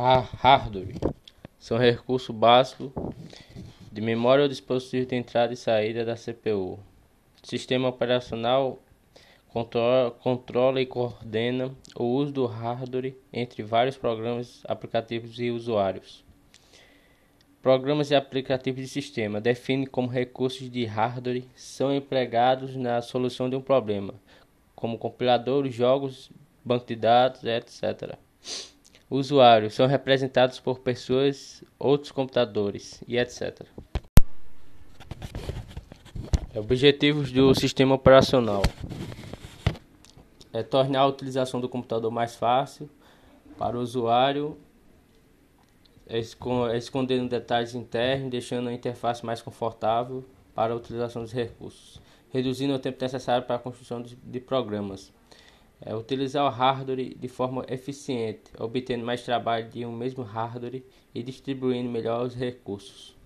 Hardware são recursos básicos de memória ou dispositivo de entrada e saída da CPU. Sistema operacional controla, controla e coordena o uso do hardware entre vários programas, aplicativos e usuários. Programas e aplicativos de sistema definem como recursos de hardware são empregados na solução de um problema, como compiladores, jogos, banco de dados, etc. Usuários são representados por pessoas, outros computadores e etc. Objetivos do sistema operacional é tornar a utilização do computador mais fácil para o usuário escondendo detalhes internos, deixando a interface mais confortável para a utilização dos recursos, reduzindo o tempo necessário para a construção de programas. É, utilizar o hardware de forma eficiente, obtendo mais trabalho de um mesmo hardware e distribuindo melhor os recursos.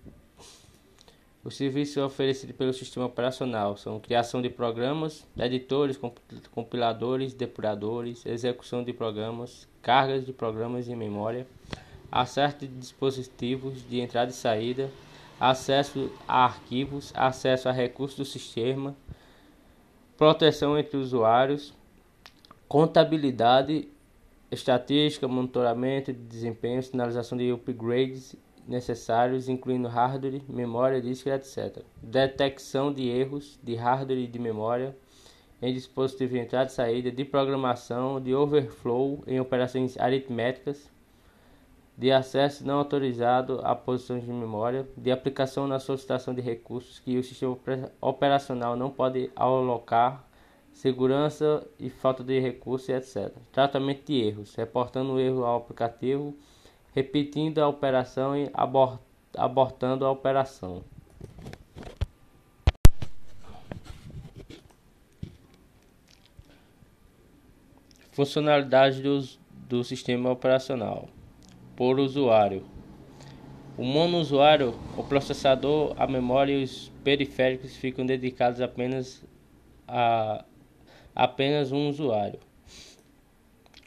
Os serviços oferecidos pelo sistema operacional são criação de programas, editores, compiladores, depuradores, execução de programas, cargas de programas em memória, acesso de dispositivos de entrada e saída, acesso a arquivos, acesso a recursos do sistema, proteção entre usuários, contabilidade, estatística, monitoramento de desempenho, sinalização de upgrades necessários, incluindo hardware, memória, disco, etc. Detecção de erros de hardware e de memória em dispositivos de entrada e saída, de programação, de overflow em operações aritméticas, de acesso não autorizado a posições de memória, de aplicação na solicitação de recursos que o sistema operacional não pode alocar, segurança e falta de recursos, etc. Tratamento de erros, reportando o erro ao aplicativo, repetindo a operação e abort abortando a operação. Funcionalidade dos, do sistema operacional por usuário. O monousuário, o processador, a memória e os periféricos ficam dedicados apenas a apenas um usuário.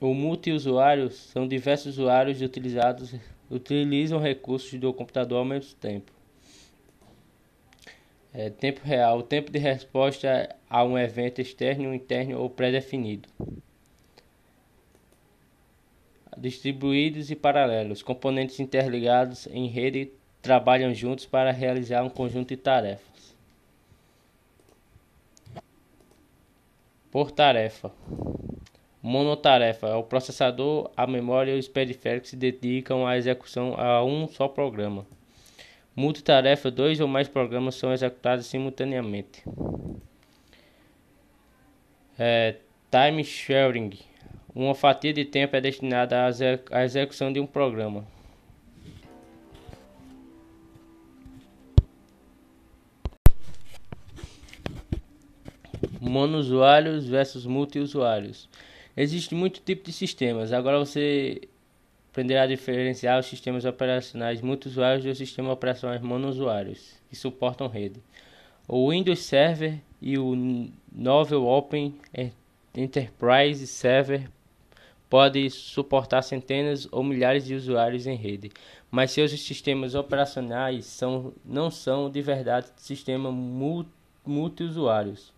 O multiusuário são diversos usuários utilizados utilizam recursos do computador ao mesmo tempo. É, tempo real, o tempo de resposta a um evento externo, interno ou pré-definido distribuídos e paralelos. Componentes interligados em rede trabalham juntos para realizar um conjunto de tarefas. Por tarefa. Monotarefa. O processador, a memória e os periféricos se dedicam à execução a um só programa. Multitarefa. Dois ou mais programas são executados simultaneamente. É, time sharing uma fatia de tempo é destinada à execução de um programa. Monousuários versus multiusuários. Existe muito tipo de sistemas. Agora você aprenderá a diferenciar os sistemas operacionais multiusuários dos sistemas operacionais monousuários que suportam rede. O Windows Server e o Novel Open Enterprise Server pode suportar centenas ou milhares de usuários em rede, mas seus sistemas operacionais são, não são de verdade sistemas multiusuários.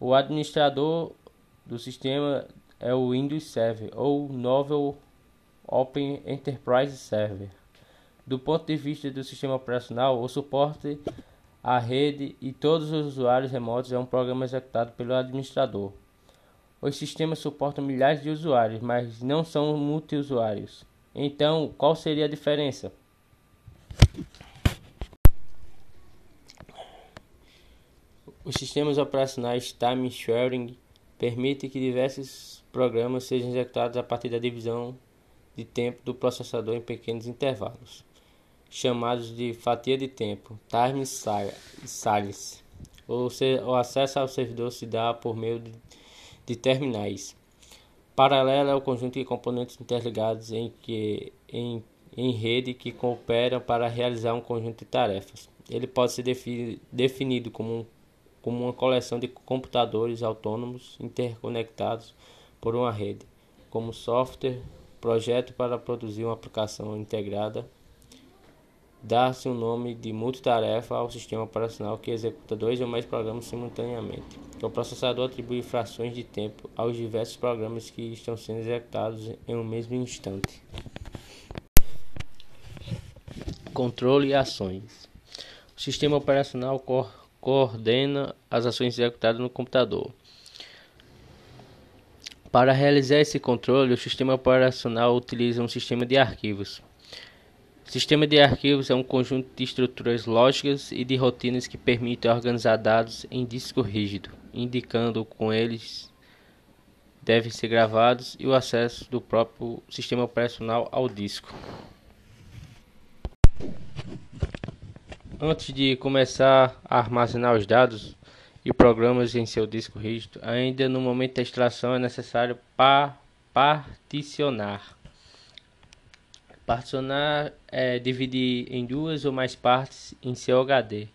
O administrador do sistema é o Windows Server ou Novel Open Enterprise Server. Do ponto de vista do sistema operacional, o suporte à rede e todos os usuários remotos é um programa executado pelo administrador. Os sistemas suportam milhares de usuários, mas não são multiusuários. Então, qual seria a diferença? Os sistemas operacionais time sharing permitem que diversos programas sejam executados a partir da divisão de tempo do processador em pequenos intervalos, chamados de fatia de tempo, time slice. O acesso ao servidor se dá por meio de terminais. Paralelo é o conjunto de componentes interligados em, que, em, em rede que cooperam para realizar um conjunto de tarefas. Ele pode ser defi definido como, um, como uma coleção de computadores autônomos interconectados por uma rede, como software projeto para produzir uma aplicação integrada. Dá-se o um nome de multitarefa ao sistema operacional que executa dois ou mais programas simultaneamente. O processador atribui frações de tempo aos diversos programas que estão sendo executados em um mesmo instante. Controle e ações. O sistema operacional co coordena as ações executadas no computador. Para realizar esse controle, o sistema operacional utiliza um sistema de arquivos. Sistema de arquivos é um conjunto de estruturas lógicas e de rotinas que permitem organizar dados em disco rígido, indicando com eles devem ser gravados e o acesso do próprio sistema operacional ao disco. Antes de começar a armazenar os dados e programas em seu disco rígido, ainda no momento da extração é necessário pa particionar. Particionar é dividir em duas ou mais partes em seu HD,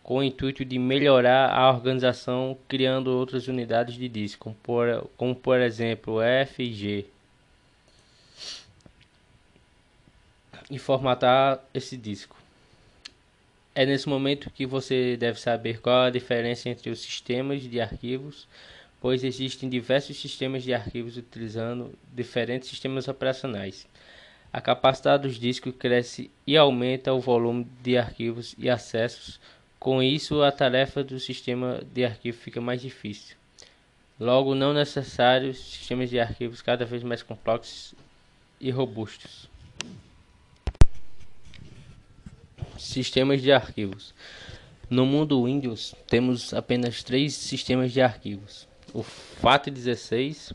com o intuito de melhorar a organização criando outras unidades de disco, como por, como por exemplo F e G. E formatar esse disco. É nesse momento que você deve saber qual a diferença entre os sistemas de arquivos, pois existem diversos sistemas de arquivos utilizando diferentes sistemas operacionais. A capacidade dos discos cresce e aumenta o volume de arquivos e acessos. Com isso, a tarefa do sistema de arquivo fica mais difícil. Logo, não necessários sistemas de arquivos cada vez mais complexos e robustos. Sistemas de arquivos. No mundo Windows, temos apenas três sistemas de arquivos: o FAT16,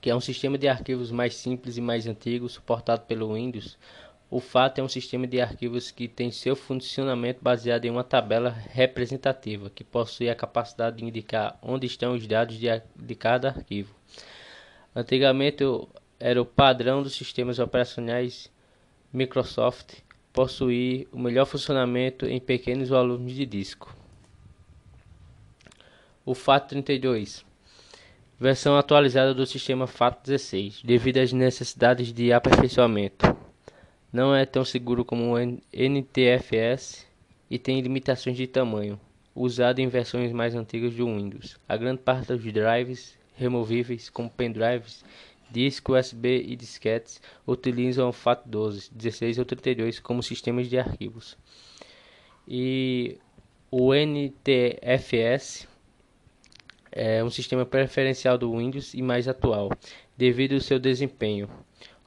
que é um sistema de arquivos mais simples e mais antigo, suportado pelo Windows. O FAT é um sistema de arquivos que tem seu funcionamento baseado em uma tabela representativa, que possui a capacidade de indicar onde estão os dados de, de cada arquivo. Antigamente era o padrão dos sistemas operacionais Microsoft possuir o melhor funcionamento em pequenos volumes de disco. O FAT32 versão atualizada do sistema FAT16, devido às necessidades de aperfeiçoamento. Não é tão seguro como o NTFS e tem limitações de tamanho, usado em versões mais antigas do Windows. A grande parte dos drives removíveis, como pendrives Disco USB e disquetes utilizam o FAT12, 16 ou 32 como sistemas de arquivos. E o NTFS é um sistema preferencial do Windows e mais atual, devido ao seu desempenho.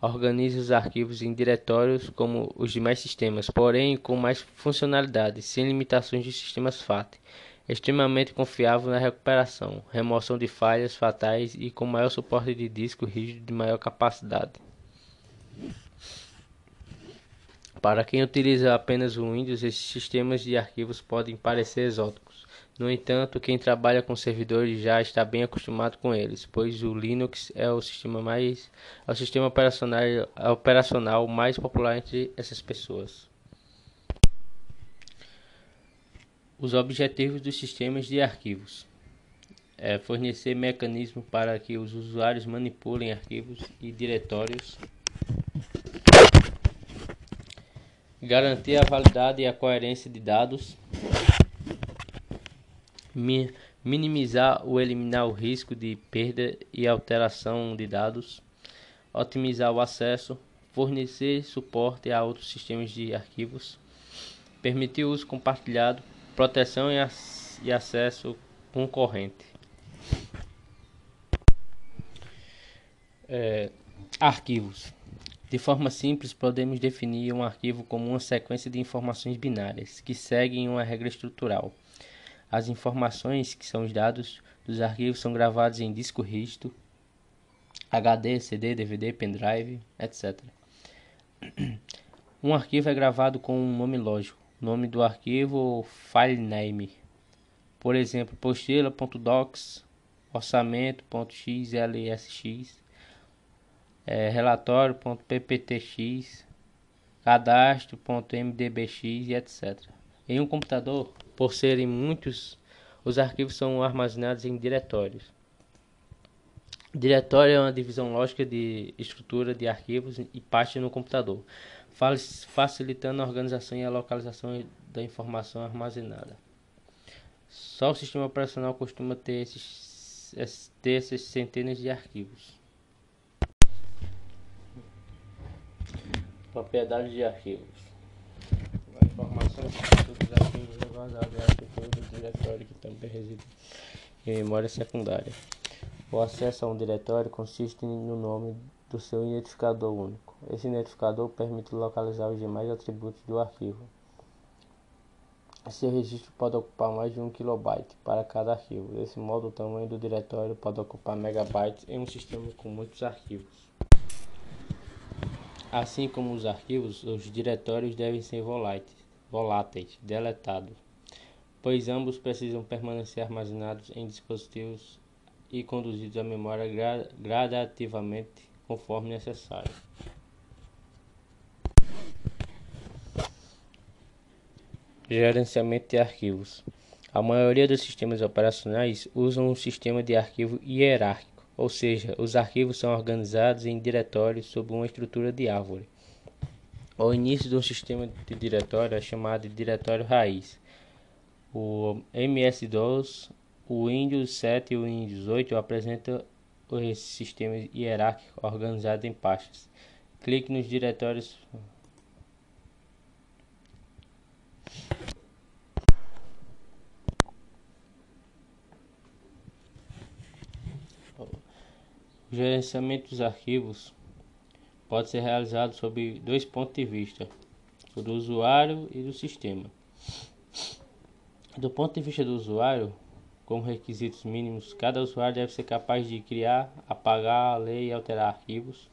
Organiza os arquivos em diretórios como os demais sistemas, porém com mais funcionalidades, sem limitações dos sistemas FAT extremamente confiável na recuperação, remoção de falhas fatais e com maior suporte de disco rígido de maior capacidade. Para quem utiliza apenas o Windows, esses sistemas de arquivos podem parecer exóticos. No entanto, quem trabalha com servidores já está bem acostumado com eles, pois o Linux é o sistema mais é o sistema operacional, operacional mais popular entre essas pessoas. Os objetivos dos sistemas de arquivos. É fornecer mecanismos para que os usuários manipulem arquivos e diretórios, garantir a validade e a coerência de dados, mi minimizar ou eliminar o risco de perda e alteração de dados, otimizar o acesso, fornecer suporte a outros sistemas de arquivos, permitir o uso compartilhado proteção e, acesso concorrente. É, arquivos. De forma simples, podemos definir um arquivo como uma sequência de informações binárias que seguem uma regra estrutural. As informações, que são os dados dos arquivos, são gravados em disco rígido, HD, CD, DVD, pendrive, etc. Um arquivo é gravado com um nome lógico, nome do arquivo filename. Por exemplo, postila.docs, orçamento.xlsx, é, relatório.pptx, cadastro.mdbx e etc. Em um computador, por serem muitos, os arquivos são armazenados em diretórios. Diretório é uma divisão lógica de estrutura de arquivos e pastas no computador, facilitando a organização e a localização da informação armazenada. Só o sistema operacional costuma ter esses, ter centenas de arquivos. Propriedades de arquivos. A informação dos arquivos é guardada na arquitetura do diretório que também reside em memória secundária. O acesso a um diretório consiste no nome do seu identificador único. Esse identificador permite localizar os demais atributos do arquivo. Esse registro pode ocupar mais de um kilobyte para cada arquivo. Desse modo, o tamanho do diretório pode ocupar megabytes em um sistema com muitos arquivos. Assim como os arquivos, os diretórios devem ser voláteis, deletados, pois ambos precisam permanecer armazenados em dispositivos e conduzidos à memória gra gradativamente conforme necessário. Gerenciamento de arquivos. A maioria dos sistemas operacionais usam um sistema de arquivo hierárquico, ou seja, os arquivos são organizados em diretórios sob uma estrutura de árvore. O início de um sistema de diretório é chamado de diretório raiz. O MS-DOS o Windows 7 e o Windows 8 apresentam esse sistema hierárquico organizado em pastas. Clique nos diretórios O gerenciamento dos arquivos pode ser realizado sob dois pontos de vista, o do usuário e do sistema. Do ponto de vista do usuário, como requisitos mínimos, cada usuário deve ser capaz de criar, apagar, ler e alterar arquivos,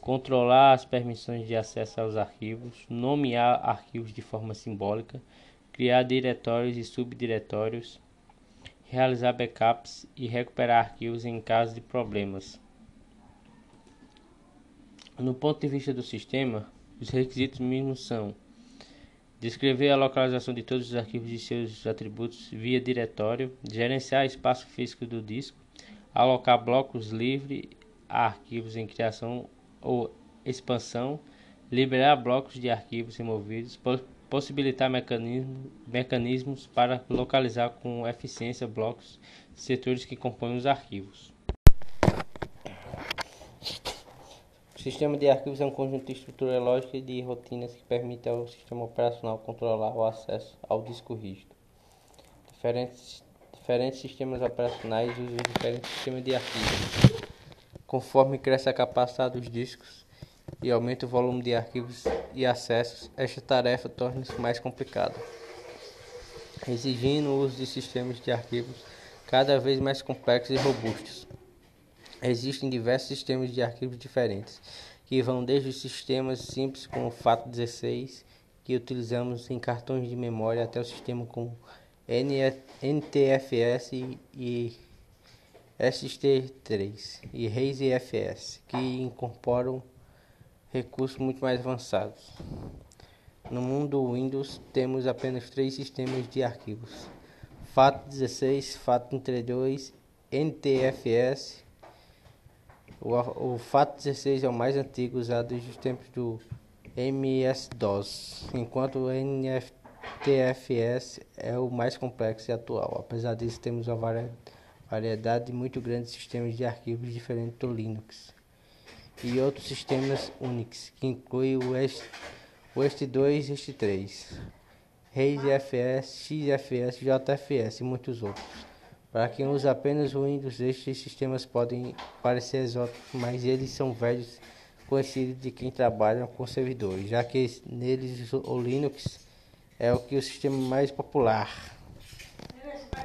controlar as permissões de acesso aos arquivos, nomear arquivos de forma simbólica, criar diretórios e subdiretórios, realizar backups e recuperar arquivos em caso de problemas. No ponto de vista do sistema, os requisitos mínimos são Descrever a localização de todos os arquivos e seus atributos via diretório, gerenciar espaço físico do disco, alocar blocos livres a arquivos em criação ou expansão, liberar blocos de arquivos removidos, possibilitar mecanismo, mecanismos para localizar com eficiência blocos setores que compõem os arquivos. O sistema de arquivos é um conjunto de estrutura lógica e de rotinas que permite ao sistema operacional controlar o acesso ao disco rígido. Diferentes, diferentes sistemas operacionais usam diferentes sistemas de arquivos. Conforme cresce a capacidade dos discos e aumenta o volume de arquivos e acessos, esta tarefa torna-se mais complicada, exigindo o uso de sistemas de arquivos cada vez mais complexos e robustos. Existem diversos sistemas de arquivos diferentes, que vão desde os sistemas simples com o FAT16, que utilizamos em cartões de memória, até o sistema com NTFS e ST3 e RAID-FS, que incorporam recursos muito mais avançados. No mundo Windows, temos apenas três sistemas de arquivos: FAT16, FAT32, NTFS o, o FAT16 é o mais antigo usado desde os tempos do MS-DOS, enquanto o NFTFS é o mais complexo e atual. Apesar disso, temos uma variedade muito grande de sistemas de arquivos diferentes do Linux e outros sistemas Unix, que incluem o EST, 2 e EST 3, RAID-FS, XFS, JFS e muitos outros. Para quem usa apenas Windows, estes sistemas podem parecer exóticos, mas eles são velhos conhecidos de quem trabalha com servidores, já que neles o Linux é o que o sistema mais popular.